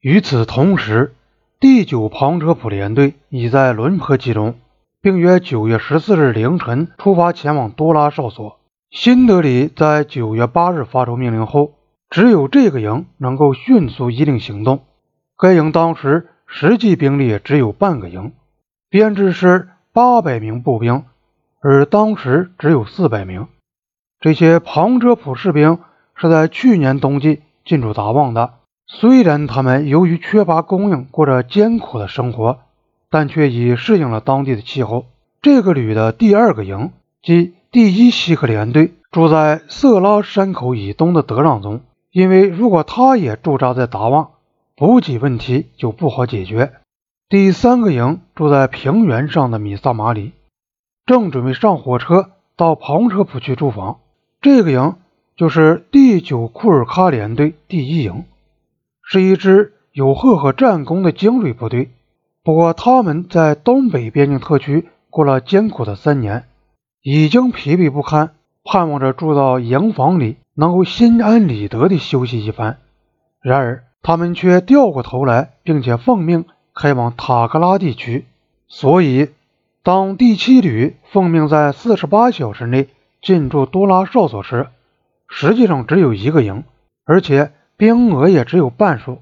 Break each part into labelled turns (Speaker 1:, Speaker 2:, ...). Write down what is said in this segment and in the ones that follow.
Speaker 1: 与此同时，第九庞车普联队已在伦坡集中，并约九月十四日凌晨出发前往多拉哨所。新德里在九月八日发出命令后，只有这个营能够迅速依令行动。该营当时实际兵力只有半个营，编制是八百名步兵，而当时只有四百名。这些庞车普士兵是在去年冬季进驻达旺的。虽然他们由于缺乏供应，过着艰苦的生活，但却已适应了当地的气候。这个旅的第二个营，即第一西克连队，住在色拉山口以东的德让中，因为如果他也驻扎在达旺，补给问题就不好解决。第三个营住在平原上的米萨马里，正准备上火车到庞车普去驻防。这个营就是第九库尔喀连队第一营。是一支有赫赫战功的精锐部队，不过他们在东北边境特区过了艰苦的三年，已经疲惫不堪，盼望着住到营房里能够心安理得地休息一番。然而，他们却掉过头来，并且奉命开往塔克拉地区。所以，当第七旅奉命在四十八小时内进驻多拉哨所时，实际上只有一个营，而且。兵额也只有半数。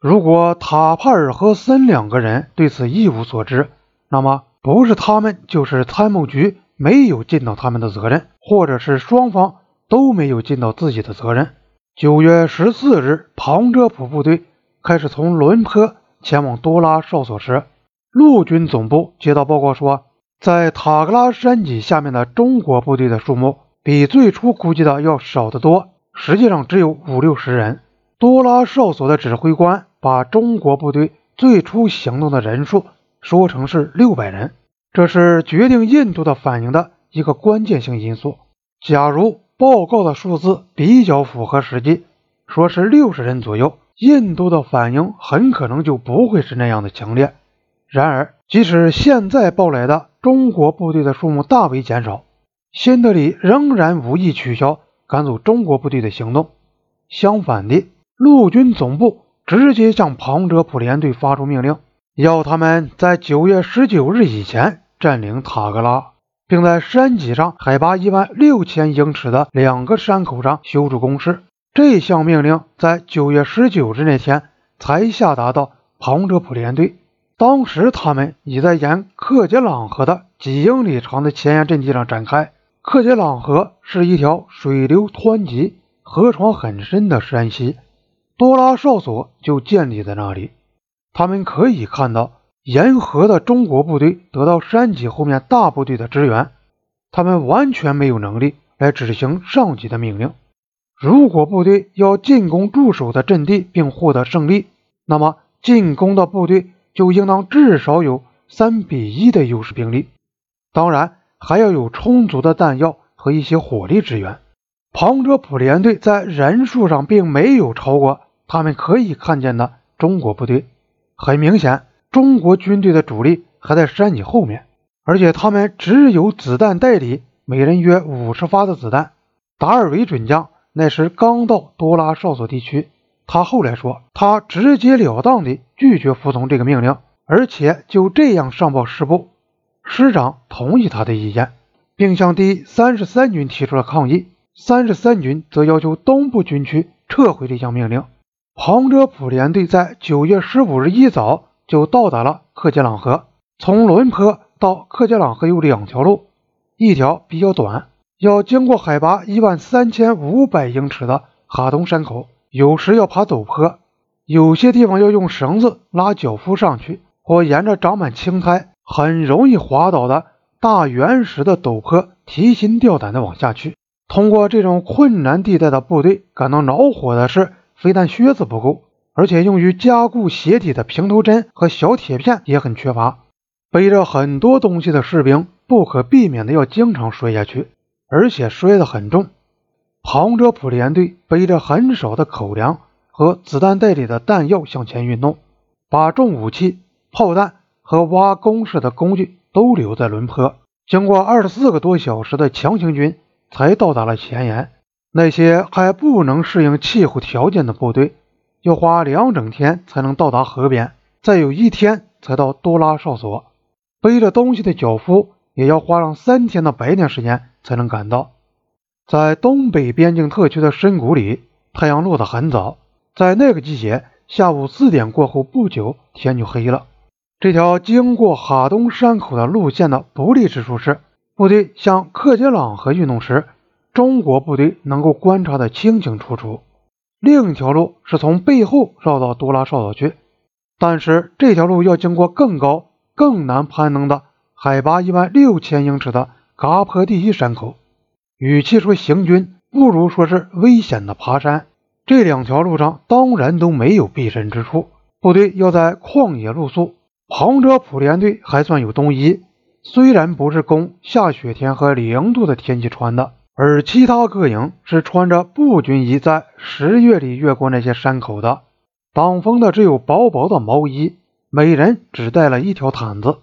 Speaker 1: 如果塔帕尔和森两个人对此一无所知，那么不是他们，就是参谋局没有尽到他们的责任，或者是双方都没有尽到自己的责任。九月十四日，庞遮普部队开始从伦坡前往多拉哨所时，陆军总部接到报告说，在塔格拉山脊下面的中国部队的数目比最初估计的要少得多，实际上只有五六十人。多拉哨所的指挥官把中国部队最初行动的人数说成是六百人，这是决定印度的反应的一个关键性因素。假如报告的数字比较符合实际，说是六十人左右，印度的反应很可能就不会是那样的强烈。然而，即使现在报来的中国部队的数目大为减少，新德里仍然无意取消赶走中国部队的行动。相反的。陆军总部直接向庞哲普联队发出命令，要他们在九月十九日以前占领塔格拉，并在山脊上海拔一万六千英尺的两个山口上修筑工事。这项命令在九月十九日那天才下达到庞哲普联队。当时他们已在沿克杰朗河的几英里长的前沿阵地上展开。克杰朗河是一条水流湍急、河床很深的山溪。多拉哨所就建立在那里。他们可以看到，沿河的中国部队得到山脊后面大部队的支援，他们完全没有能力来执行上级的命令。如果部队要进攻驻守的阵地并获得胜利，那么进攻的部队就应当至少有三比一的优势兵力，当然还要有充足的弹药和一些火力支援。庞哲普联队在人数上并没有超过。他们可以看见的中国部队，很明显，中国军队的主力还在山脊后面，而且他们只有子弹袋里每人约五十发的子弹。达尔维准将那时刚到多拉哨所地区，他后来说，他直截了当地拒绝服从这个命令，而且就这样上报师部，师长同意他的意见，并向第三十三军提出了抗议。三十三军则要求东部军区撤回这项命令。庞遮普联队在九月十五日一早就到达了克杰朗河。从伦坡到克杰朗河有两条路，一条比较短，要经过海拔一万三千五百英尺的哈东山口，有时要爬陡坡，有些地方要用绳子拉脚夫上去，或沿着长满青苔、很容易滑倒的大原石的陡坡提心吊胆地往下去。通过这种困难地带的部队感到恼火的是。非但靴子不够，而且用于加固鞋底的平头针和小铁片也很缺乏。背着很多东西的士兵不可避免的要经常摔下去，而且摔得很重。庞哲普联队背着很少的口粮和子弹袋里的弹药向前运动，把重武器、炮弹和挖工事的工具都留在轮坡。经过二十四个多小时的强行军，才到达了前沿。那些还不能适应气候条件的部队，要花两整天才能到达河边，再有一天才到多拉哨所。背着东西的脚夫也要花上三天的白天时间才能赶到。在东北边境特区的深谷里，太阳落得很早，在那个季节，下午四点过后不久天就黑了。这条经过哈东山口的路线的不利之处是，部队向克杰朗河运动时，中国部队能够观察得清清楚楚。另一条路是从背后绕到多拉哨所去，但是这条路要经过更高、更难攀登的海拔一万六千英尺的嘎坡第一山口。与其说行军，不如说是危险的爬山。这两条路上当然都没有避身之处，部队要在旷野露宿。庞哲普连队还算有冬衣，虽然不是供下雪天和零度的天气穿的，而其他各营是穿着步军衣在十月里越过那些山口的。挡风的只有薄薄的毛衣，每人只带了一条毯子。